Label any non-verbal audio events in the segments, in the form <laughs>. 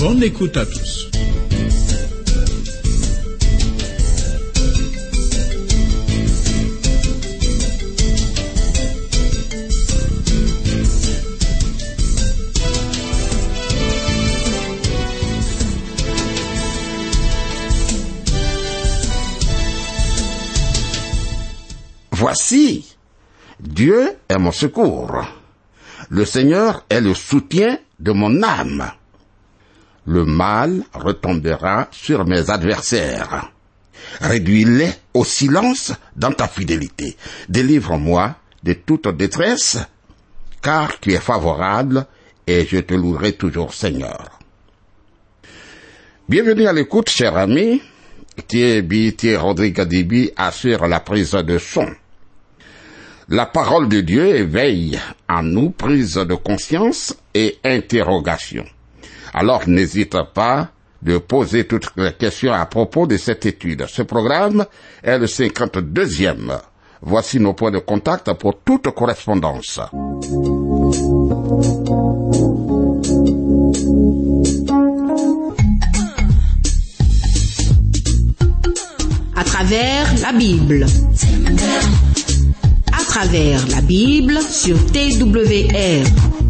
Bonne écoute à tous. Voici, Dieu est mon secours. Le Seigneur est le soutien de mon âme. Le mal retombera sur mes adversaires. Réduis-les au silence dans ta fidélité. Délivre-moi de toute détresse, car tu es favorable et je te louerai toujours, Seigneur. Bienvenue à l'écoute, cher ami. Thierry Thierry Rodrigue Dibi assure la prise de son. La parole de Dieu éveille en nous prise de conscience et interrogation. Alors n'hésite pas de poser toutes les questions à propos de cette étude. Ce programme est le 52e. Voici nos points de contact pour toute correspondance. À travers la Bible. À travers la Bible sur TWR.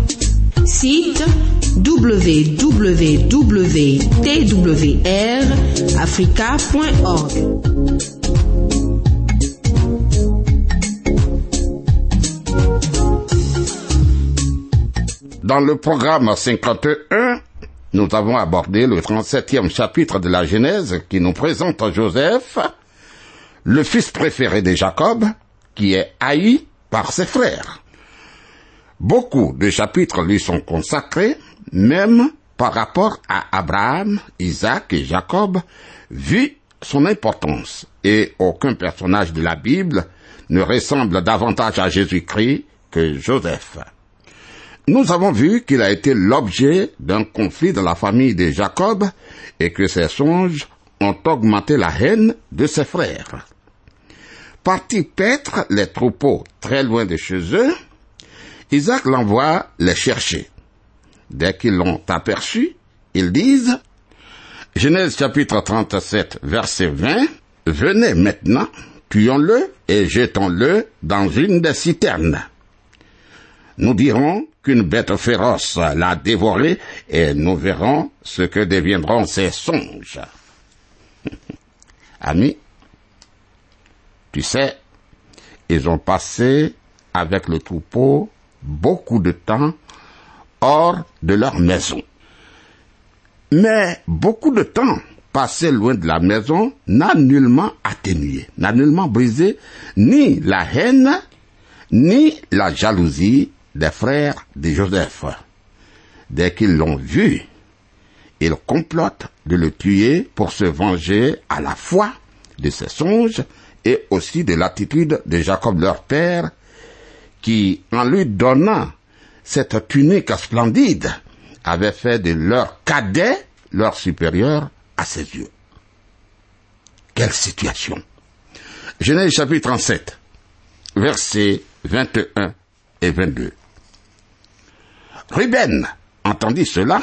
Site www.twrafrica.org. Dans le programme 51, nous avons abordé le 37e chapitre de la Genèse qui nous présente Joseph, le fils préféré de Jacob, qui est haï par ses frères. Beaucoup de chapitres lui sont consacrés, même par rapport à Abraham, Isaac et Jacob, vu son importance. Et aucun personnage de la Bible ne ressemble davantage à Jésus-Christ que Joseph. Nous avons vu qu'il a été l'objet d'un conflit dans la famille de Jacob et que ses songes ont augmenté la haine de ses frères. Parti paître les troupeaux très loin de chez eux, Isaac l'envoie les chercher. Dès qu'ils l'ont aperçu, ils disent, Genèse chapitre 37, verset 20, Venez maintenant, tuons-le et jetons-le dans une des citernes. Nous dirons qu'une bête féroce l'a dévoré et nous verrons ce que deviendront ses songes. <laughs> Amis, tu sais, ils ont passé avec le troupeau beaucoup de temps hors de leur maison. Mais beaucoup de temps passé loin de la maison n'a nullement atténué, n'a nullement brisé ni la haine, ni la jalousie des frères de Joseph. Dès qu'ils l'ont vu, ils complotent de le tuer pour se venger à la fois de ses songes et aussi de l'attitude de Jacob leur père, qui, en lui donnant cette tunique splendide, avait fait de leur cadet leur supérieur à ses yeux. Quelle situation Genèse chapitre 37, versets 21 et 22. Ruben entendit cela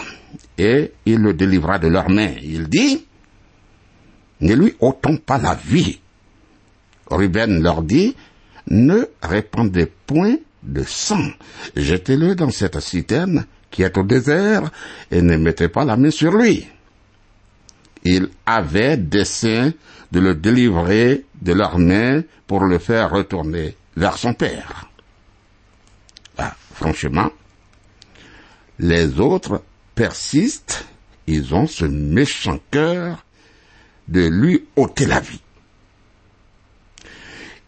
et il le délivra de leurs mains. Il dit, ne lui ôtons pas la vie. Ruben leur dit, ne répandez point de sang. Jetez-le dans cette citerne qui est au désert et ne mettez pas la main sur lui. ils avaient dessein de le délivrer de leurs mains pour le faire retourner vers son père. Ah, franchement, les autres persistent, ils ont ce méchant cœur de lui ôter la vie.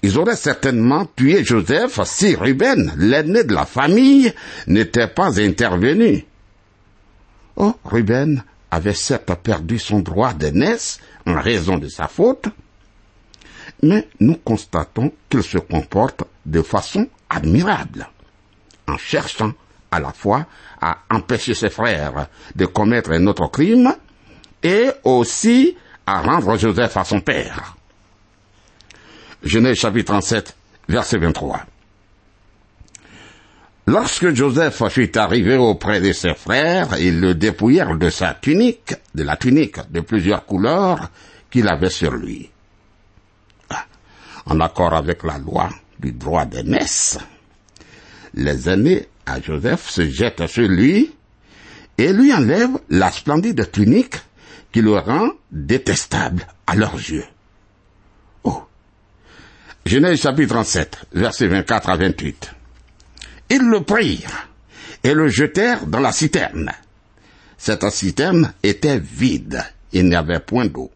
Ils auraient certainement tué Joseph si Ruben, l'aîné de la famille, n'était pas intervenu. Oh, Ruben avait certes perdu son droit d'aînesse en raison de sa faute, mais nous constatons qu'il se comporte de façon admirable, en cherchant à la fois à empêcher ses frères de commettre un autre crime et aussi à rendre Joseph à son père. Genèse chapitre 37, verset 23. Lorsque Joseph fut arrivé auprès de ses frères, ils le dépouillèrent de sa tunique, de la tunique de plusieurs couleurs qu'il avait sur lui. Ah, en accord avec la loi du droit d'aînesse, les aînés à Joseph se jettent sur lui et lui enlèvent la splendide tunique qui le rend détestable à leurs yeux. Genèse chapitre 37, versets 24 à 28. Ils le prirent et le jetèrent dans la citerne. Cette citerne était vide, il n'y avait point d'eau.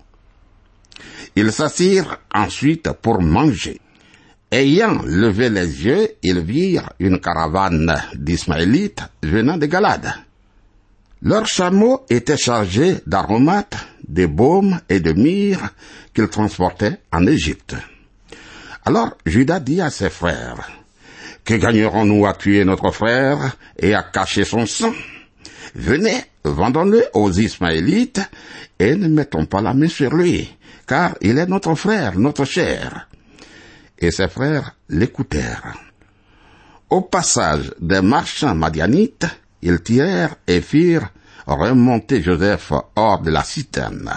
Ils s'assirent ensuite pour manger. Ayant levé les yeux, ils virent une caravane d'Ismaélites venant de Galade. Leurs chameaux étaient chargés d'aromates, de baumes et de myrrhe qu'ils transportaient en Égypte. Alors Judas dit à ses frères, Que gagnerons-nous à tuer notre frère et à cacher son sang? Venez, vendons-le aux Ismaélites et ne mettons pas la main sur lui, car il est notre frère, notre chair. Et ses frères l'écoutèrent. Au passage des marchands madianites, ils tirèrent et firent remonter Joseph hors de la citerne.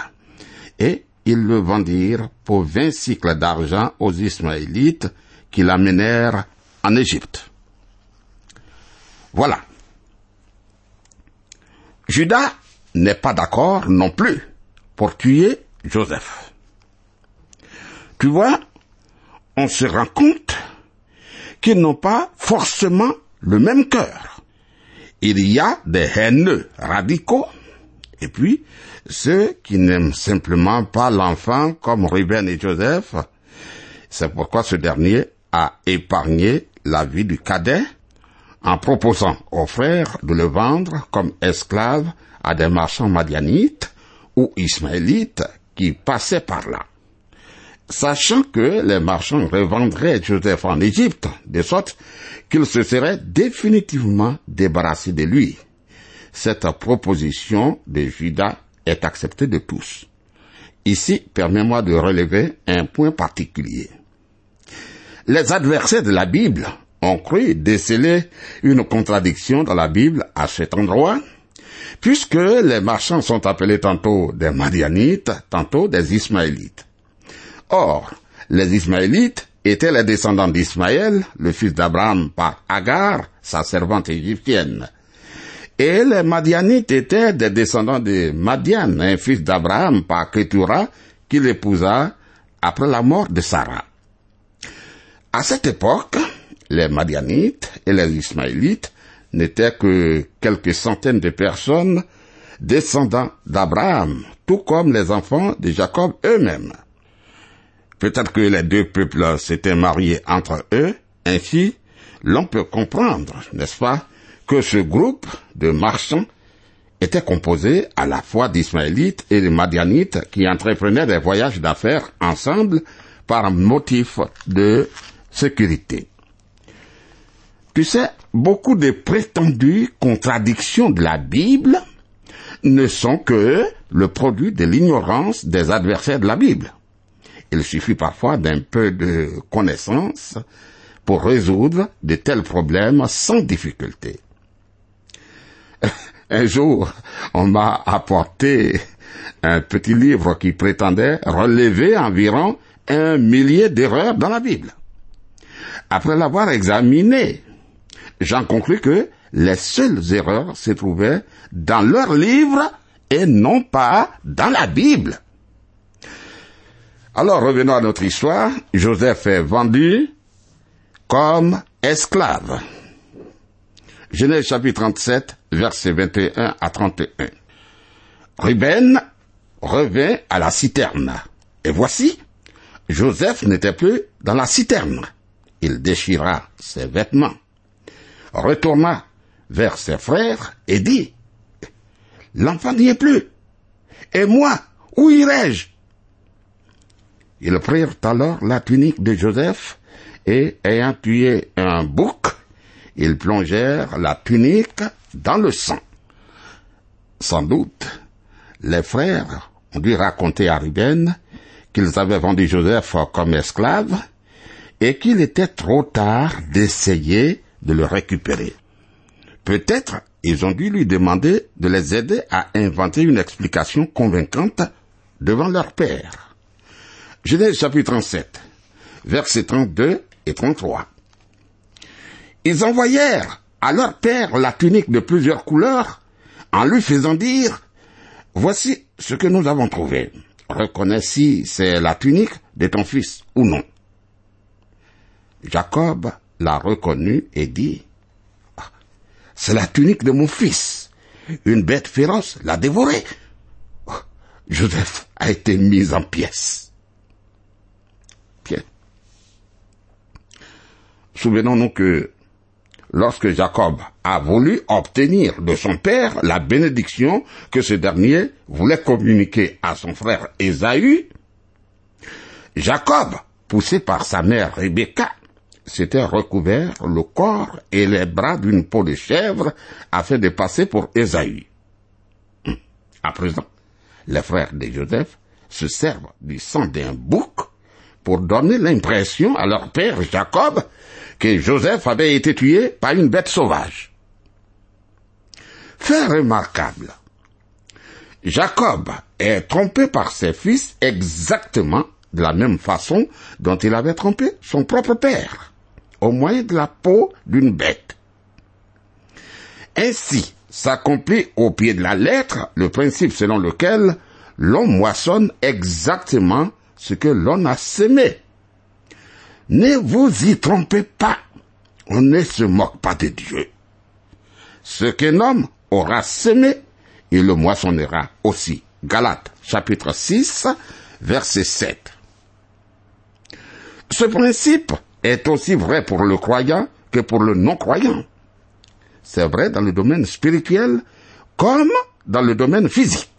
Ils le vendirent pour vingt cycles d'argent aux Ismaélites qui l'amenèrent en Égypte. Voilà. Judas n'est pas d'accord non plus pour tuer Joseph. Tu vois, on se rend compte qu'ils n'ont pas forcément le même cœur. Il y a des haineux radicaux et puis ceux qui n'aiment simplement pas l'enfant comme Ruben et Joseph. C'est pourquoi ce dernier a épargné la vie du cadet en proposant aux frères de le vendre comme esclave à des marchands madianites ou ismaélites qui passaient par là. Sachant que les marchands revendraient Joseph en Égypte, de sorte qu'il se serait définitivement débarrassé de lui. Cette proposition de Judas est acceptée de tous. Ici, permets-moi de relever un point particulier. Les adversaires de la Bible ont cru déceler une contradiction dans la Bible à cet endroit, puisque les marchands sont appelés tantôt des Madianites, tantôt des Ismaélites. Or, les Ismaélites étaient les descendants d'Ismaël, le fils d'Abraham par Agar, sa servante égyptienne. Et les Madianites étaient des descendants de Madian, un fils d'Abraham par Ketura, qu'il épousa après la mort de Sarah. À cette époque, les Madianites et les Ismaélites n'étaient que quelques centaines de personnes descendants d'Abraham, tout comme les enfants de Jacob eux-mêmes. Peut-être que les deux peuples s'étaient mariés entre eux, ainsi l'on peut comprendre, n'est-ce pas, que ce groupe de marchands était composé à la fois d'Ismaélites et de Madianites qui entreprenaient des voyages d'affaires ensemble par motif de sécurité. Tu sais, beaucoup de prétendues contradictions de la Bible ne sont que le produit de l'ignorance des adversaires de la Bible. Il suffit parfois d'un peu de connaissance pour résoudre de tels problèmes sans difficulté. <laughs> Un jour, on m'a apporté un petit livre qui prétendait relever environ un millier d'erreurs dans la Bible. Après l'avoir examiné, j'en conclus que les seules erreurs se trouvaient dans leur livre et non pas dans la Bible. Alors revenons à notre histoire. Joseph est vendu comme esclave. Genèse chapitre 37, versets 21 à 31. Ruben revint à la citerne. Et voici, Joseph n'était plus dans la citerne. Il déchira ses vêtements, retourna vers ses frères et dit, L'enfant n'y est plus. Et moi, où irai-je? Ils prirent alors la tunique de Joseph et, ayant tué un bouc, ils plongèrent la tunique dans le sang. Sans doute, les frères ont dû raconter à Ruben qu'ils avaient vendu Joseph comme esclave et qu'il était trop tard d'essayer de le récupérer. Peut-être ils ont dû lui demander de les aider à inventer une explication convaincante devant leur père. Genèse chapitre 37, versets 32 et 33. Ils envoyèrent leur père la tunique de plusieurs couleurs en lui faisant dire, voici ce que nous avons trouvé. Reconnais si c'est la tunique de ton fils ou non. Jacob l'a reconnu et dit, Ah, c'est la tunique de mon fils. Une bête féroce l'a dévoré. Oh, Joseph a été mis en pièces. Souvenons-nous que lorsque Jacob a voulu obtenir de son père la bénédiction que ce dernier voulait communiquer à son frère Ésaü, Jacob, poussé par sa mère Rebecca, s'était recouvert le corps et les bras d'une peau de chèvre afin de passer pour Ésaü. Hum. À présent, les frères de Joseph se servent du sang d'un bouc pour donner l'impression à leur père Jacob que Joseph avait été tué par une bête sauvage. Fait remarquable. Jacob est trompé par ses fils exactement de la même façon dont il avait trompé son propre père, au moyen de la peau d'une bête. Ainsi s'accomplit au pied de la lettre le principe selon lequel l'on moissonne exactement ce que l'on a semé. Ne vous y trompez pas. On ne se moque pas de Dieu. Ce qu'un homme aura semé, il le moissonnera aussi. Galates chapitre 6, verset 7. Ce principe est aussi vrai pour le croyant que pour le non-croyant. C'est vrai dans le domaine spirituel comme dans le domaine physique.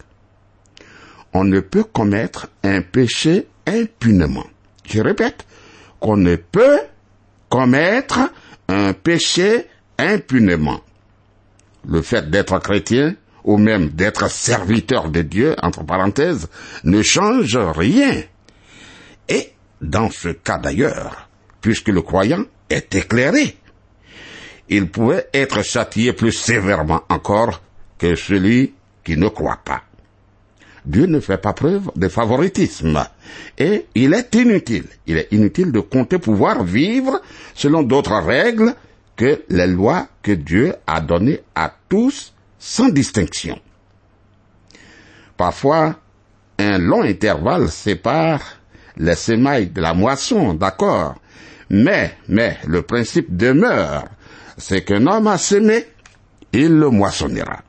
On ne peut commettre un péché impunément. Je répète, qu'on ne peut commettre un péché impunément. Le fait d'être chrétien ou même d'être serviteur de Dieu, entre parenthèses, ne change rien. Et dans ce cas d'ailleurs, puisque le croyant est éclairé, il pouvait être châtié plus sévèrement encore que celui qui ne croit pas. Dieu ne fait pas preuve de favoritisme. Et il est inutile, il est inutile de compter pouvoir vivre selon d'autres règles que les lois que Dieu a données à tous sans distinction. Parfois, un long intervalle sépare les semailles de la moisson, d'accord, mais, mais, le principe demeure, c'est qu'un homme a semé, il le moissonnera.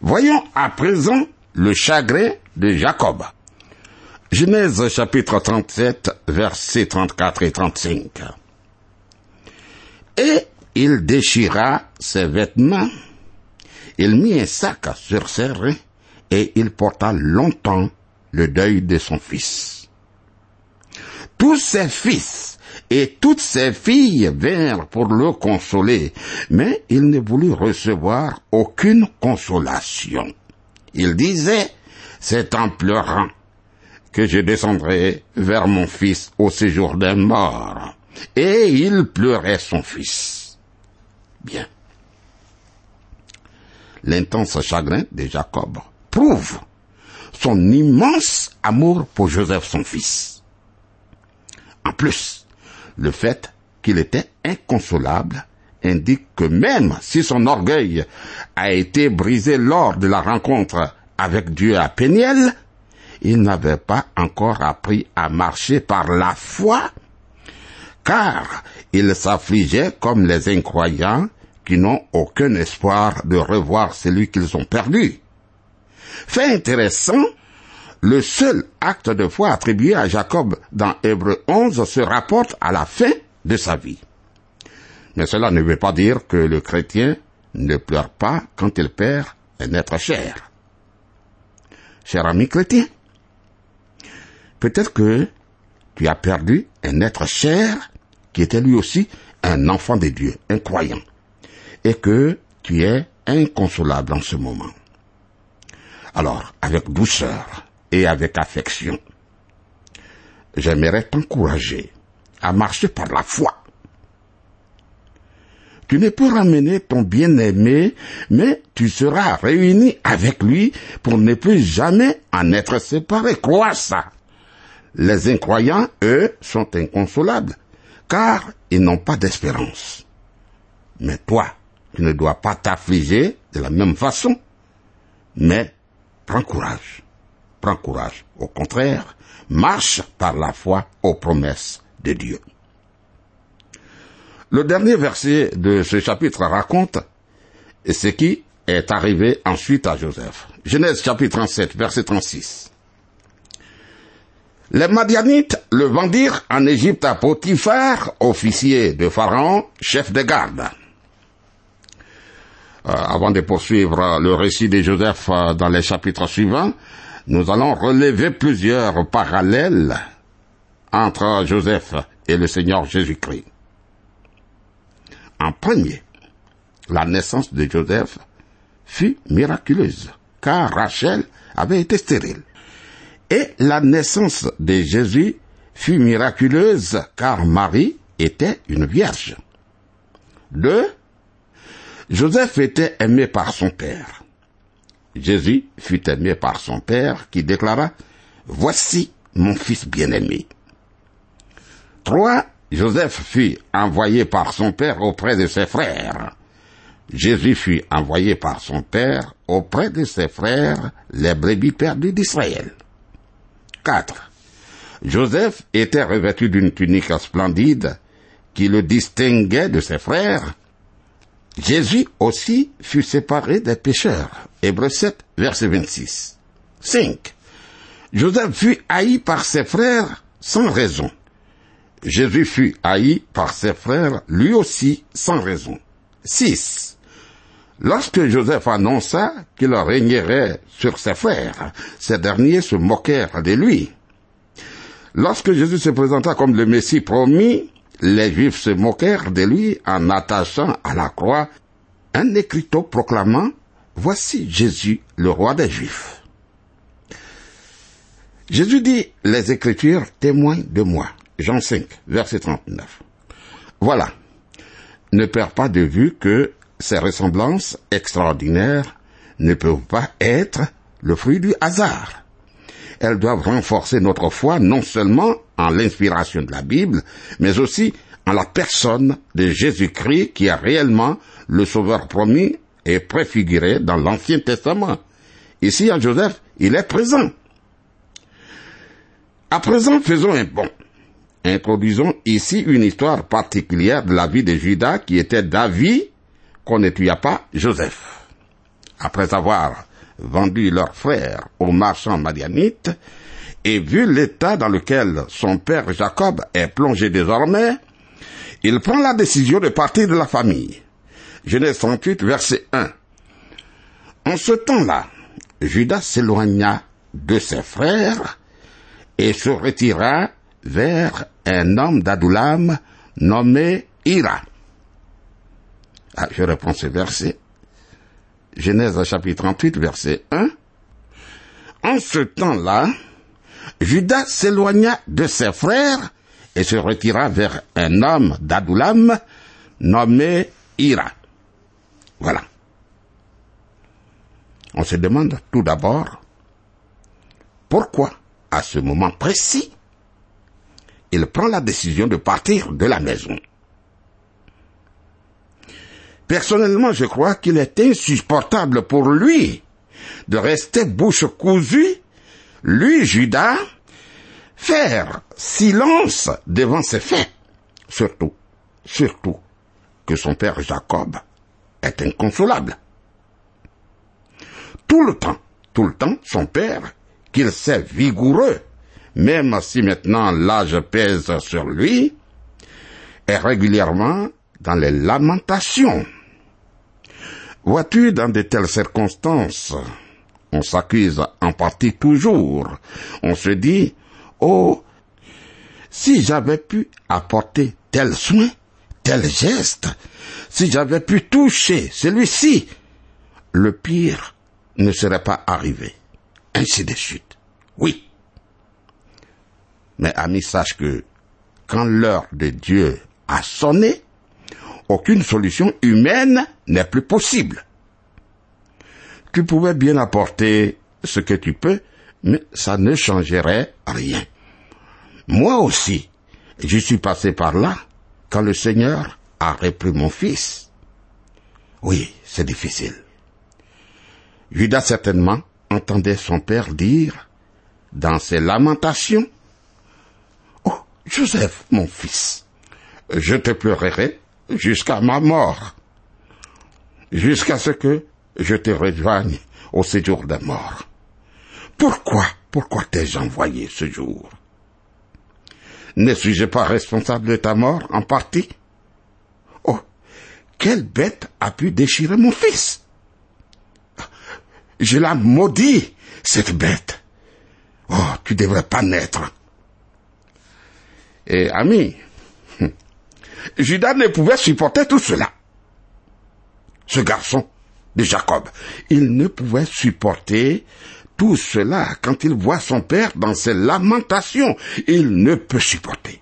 Voyons à présent le chagrin de Jacob. Genèse chapitre 37, versets 34 et 35. Et il déchira ses vêtements, il mit un sac sur ses reins, et il porta longtemps le deuil de son fils. Tous ses fils et toutes ses filles vinrent pour le consoler, mais il ne voulut recevoir aucune consolation. Il disait, c'est en pleurant que je descendrai vers mon fils au séjour des morts. Et il pleurait son fils. Bien. L'intense chagrin de Jacob prouve son immense amour pour Joseph son fils. En plus, le fait qu'il était inconsolable indique que même si son orgueil a été brisé lors de la rencontre avec Dieu à Péniel, il n'avait pas encore appris à marcher par la foi, car il s'affligeait comme les incroyants qui n'ont aucun espoir de revoir celui qu'ils ont perdu. Fait intéressant, le seul acte de foi attribué à Jacob dans Hébreu 11 se rapporte à la fin de sa vie. Mais cela ne veut pas dire que le chrétien ne pleure pas quand il perd un être cher. Cher ami chrétien, peut-être que tu as perdu un être cher qui était lui aussi un enfant de Dieu, un croyant, et que tu es inconsolable en ce moment. Alors, avec douceur et avec affection, j'aimerais t'encourager à marcher par la foi tu ne peux ramener ton bien-aimé, mais tu seras réuni avec lui pour ne plus jamais en être séparé. Crois ça? Les incroyants, eux, sont inconsolables, car ils n'ont pas d'espérance. Mais toi, tu ne dois pas t'affliger de la même façon. Mais prends courage. Prends courage. Au contraire, marche par la foi aux promesses de Dieu. Le dernier verset de ce chapitre raconte ce qui est arrivé ensuite à Joseph. Genèse chapitre 37, verset 36. Les Madianites le vendirent en Égypte à Potiphar, officier de Pharaon, chef de garde. Euh, avant de poursuivre le récit de Joseph euh, dans les chapitres suivants, nous allons relever plusieurs parallèles entre Joseph et le Seigneur Jésus-Christ. En premier, la naissance de Joseph fut miraculeuse, car Rachel avait été stérile. Et la naissance de Jésus fut miraculeuse, car Marie était une vierge. Deux, Joseph était aimé par son père. Jésus fut aimé par son père qui déclara, Voici mon fils bien-aimé. Trois, Joseph fut envoyé par son père auprès de ses frères. Jésus fut envoyé par son père auprès de ses frères, les brebis perdues d'Israël. 4. Joseph était revêtu d'une tunique splendide qui le distinguait de ses frères. Jésus aussi fut séparé des pécheurs. Hébreu 7, verset 26. 5. Joseph fut haï par ses frères sans raison. Jésus fut haï par ses frères, lui aussi, sans raison. 6. Lorsque Joseph annonça qu'il régnerait sur ses frères, ces derniers se moquèrent de lui. Lorsque Jésus se présenta comme le Messie promis, les Juifs se moquèrent de lui en attachant à la croix un écriteau proclamant Voici Jésus, le roi des Juifs. Jésus dit, les Écritures témoignent de moi. Jean 5, verset 39. Voilà. Ne perds pas de vue que ces ressemblances extraordinaires ne peuvent pas être le fruit du hasard. Elles doivent renforcer notre foi non seulement en l'inspiration de la Bible, mais aussi en la personne de Jésus-Christ qui est réellement le Sauveur promis et préfiguré dans l'Ancien Testament. Ici, en Joseph, il est présent. À présent, faisons un bond. Introduisons ici une histoire particulière de la vie de Judas qui était d'avis qu'on ne tuait pas Joseph. Après avoir vendu leur frère aux marchands madianites et vu l'état dans lequel son père Jacob est plongé désormais, il prend la décision de partir de la famille. Genèse 38, verset 1. En ce temps-là, Judas s'éloigna de ses frères et se retira vers un homme d'Adulam nommé Ira. Ah, je reprends ce verset. Genèse chapitre 38, verset 1. En ce temps-là, Judas s'éloigna de ses frères et se retira vers un homme d'Adulam nommé Ira. Voilà. On se demande tout d'abord pourquoi à ce moment précis il prend la décision de partir de la maison. Personnellement, je crois qu'il est insupportable pour lui de rester bouche cousue, lui, Judas, faire silence devant ses faits. Surtout, surtout que son père Jacob est inconsolable. Tout le temps, tout le temps, son père, qu'il sait vigoureux, même si maintenant l'âge pèse sur lui, est régulièrement dans les lamentations. Vois-tu, dans de telles circonstances, on s'accuse en partie toujours. On se dit, oh, si j'avais pu apporter tel soin, tel geste, si j'avais pu toucher celui-ci, le pire ne serait pas arrivé. Ainsi de suite. Oui. Mais ami, sache que quand l'heure de Dieu a sonné, aucune solution humaine n'est plus possible. Tu pouvais bien apporter ce que tu peux, mais ça ne changerait rien. Moi aussi, je suis passé par là quand le Seigneur a repris mon fils. Oui, c'est difficile. Judas certainement entendait son père dire, dans ses lamentations, Joseph, mon fils, je te pleurerai jusqu'à ma mort, jusqu'à ce que je te rejoigne au séjour des morts. Pourquoi, pourquoi t'ai-je envoyé ce jour? Ne suis-je pas responsable de ta mort en partie? Oh, quelle bête a pu déchirer mon fils? Je la maudis, cette bête. Oh, tu devrais pas naître. Et ami, <laughs> Judas ne pouvait supporter tout cela. Ce garçon de Jacob, il ne pouvait supporter tout cela quand il voit son père dans ses lamentations. Il ne peut supporter.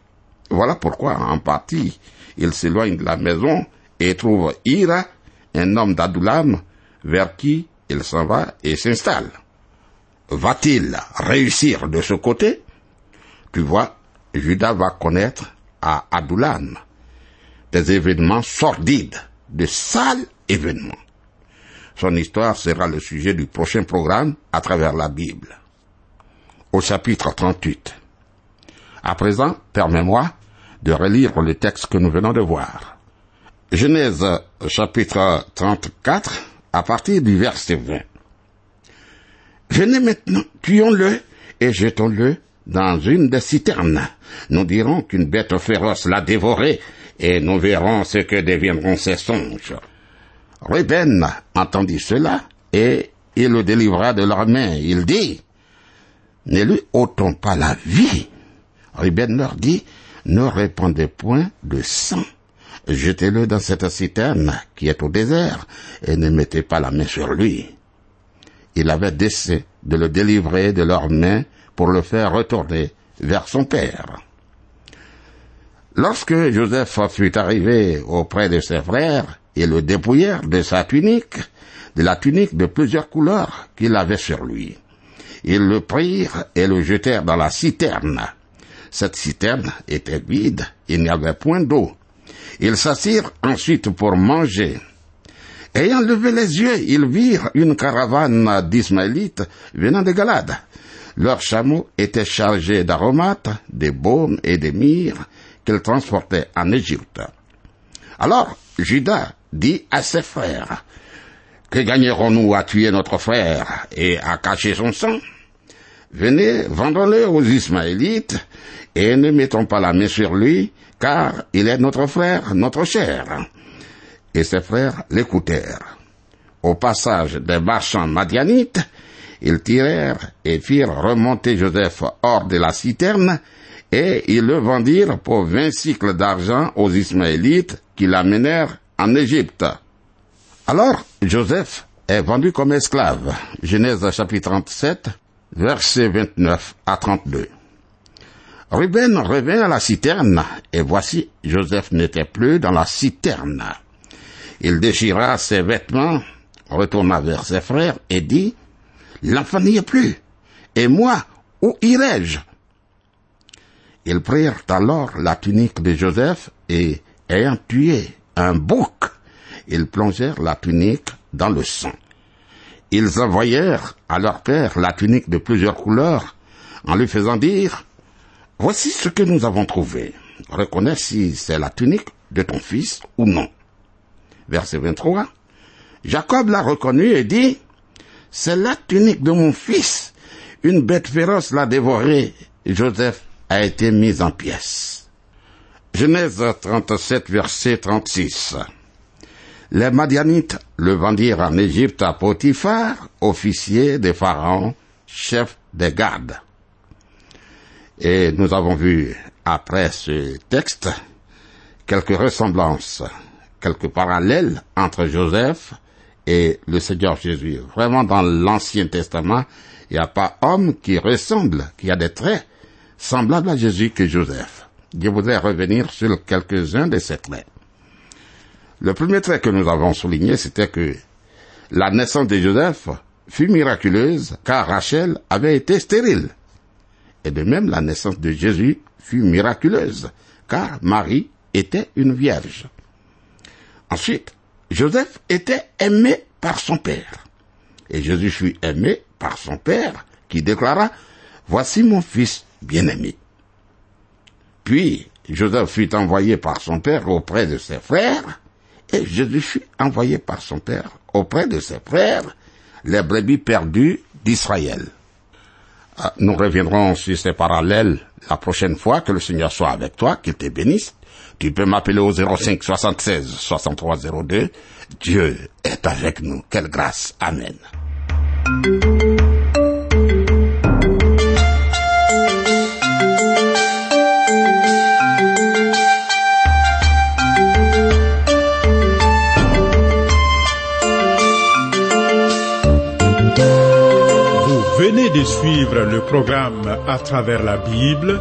Voilà pourquoi, en partie, il s'éloigne de la maison et trouve Ira, un homme d'Adulam, vers qui il s'en va et s'installe. Va-t-il réussir de ce côté? Tu vois, Judas va connaître à Adulam des événements sordides, de sales événements. Son histoire sera le sujet du prochain programme à travers la Bible. Au chapitre 38. À présent, permets-moi de relire le texte que nous venons de voir. Genèse chapitre 34 à partir du verset 20. Venez maintenant, tuons-le et jetons-le dans une des citernes. Nous dirons qu'une bête féroce l'a dévoré et nous verrons ce que deviendront ses songes. Ruben entendit cela et il le délivra de leurs mains. Il dit, ne lui ôtons pas la vie. Ruben leur dit, ne répandez point de sang. Jetez-le dans cette citerne qui est au désert et ne mettez pas la main sur lui. Il avait décidé de le délivrer de leurs mains pour le faire retourner vers son père. Lorsque Joseph fut arrivé auprès de ses frères, ils le dépouillèrent de sa tunique, de la tunique de plusieurs couleurs qu'il avait sur lui. Ils le prirent et le jetèrent dans la citerne. Cette citerne était vide, il n'y avait point d'eau. Ils s'assirent ensuite pour manger. Ayant levé les yeux, ils virent une caravane d'Ismaélites venant de Galade. Leurs chameaux étaient chargés d'aromates, de baumes et de myrrhes qu'ils transportaient en Égypte. Alors Judas dit à ses frères, Que gagnerons-nous à tuer notre frère et à cacher son sang? Venez, vendons-le aux Ismaélites et ne mettons pas la main sur lui, car il est notre frère, notre cher. Et ses frères l'écoutèrent. Au passage des marchands madianites, ils tirèrent et firent remonter Joseph hors de la citerne, et ils le vendirent pour vingt cycles d'argent aux Ismaélites qui l'amenèrent en Égypte. Alors Joseph est vendu comme esclave. Genèse chapitre 37, versets 29 à 32. Ruben revint à la citerne, et voici, Joseph n'était plus dans la citerne. Il déchira ses vêtements, retourna vers ses frères et dit, L'enfant n'y est plus, et moi, où irai-je? Ils prirent alors la tunique de Joseph et, ayant tué un bouc, ils plongèrent la tunique dans le sang. ils envoyèrent à leur père la tunique de plusieurs couleurs en lui faisant dire, Voici ce que nous avons trouvé. Reconnais si c'est la tunique de ton fils ou non. Verset 23. Jacob l'a reconnu et dit, C'est la tunique de mon fils. Une bête féroce l'a dévoré. Joseph a été mis en pièces. Genèse 37, verset 36. Les Madianites le vendirent en Égypte à Potiphar, officier des pharaons, chef des gardes. Et nous avons vu, après ce texte, quelques ressemblances, quelques parallèles entre Joseph et le Seigneur Jésus. Vraiment, dans l'Ancien Testament, il n'y a pas homme qui ressemble, qui a des traits semblables à Jésus que Joseph. Je voudrais revenir sur quelques-uns de ces traits. Le premier trait que nous avons souligné, c'était que la naissance de Joseph fut miraculeuse car Rachel avait été stérile. Et de même, la naissance de Jésus fut miraculeuse car Marie était une vierge. Ensuite, Joseph était aimé par son père. Et Jésus fut aimé par son père qui déclara, Voici mon fils bien-aimé. Puis, Joseph fut envoyé par son père auprès de ses frères, et Jésus fut envoyé par son père auprès de ses frères, les brebis perdues d'Israël. Ah, nous reviendrons sur ces parallèles la prochaine fois que le Seigneur soit avec toi, qu'il te bénisse. Tu peux m'appeler au 05 76 63 02. Dieu est avec nous. Quelle grâce. Amen. Vous venez de suivre le programme À travers la Bible,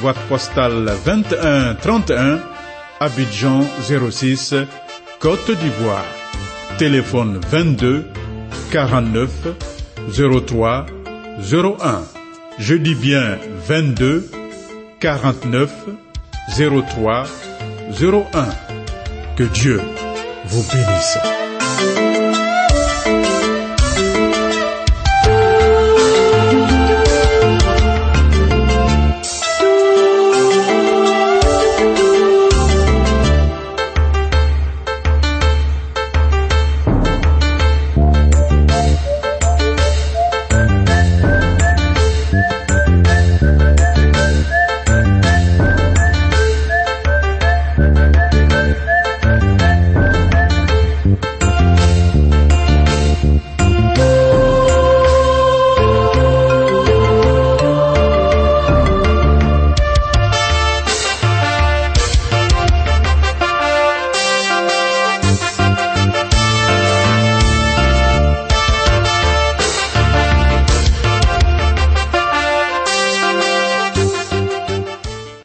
boîte postale 21 31, Abidjan 06, Côte d'Ivoire. Téléphone 22 49 03 01. Je dis bien 22 49 03 01. Que Dieu vous bénisse.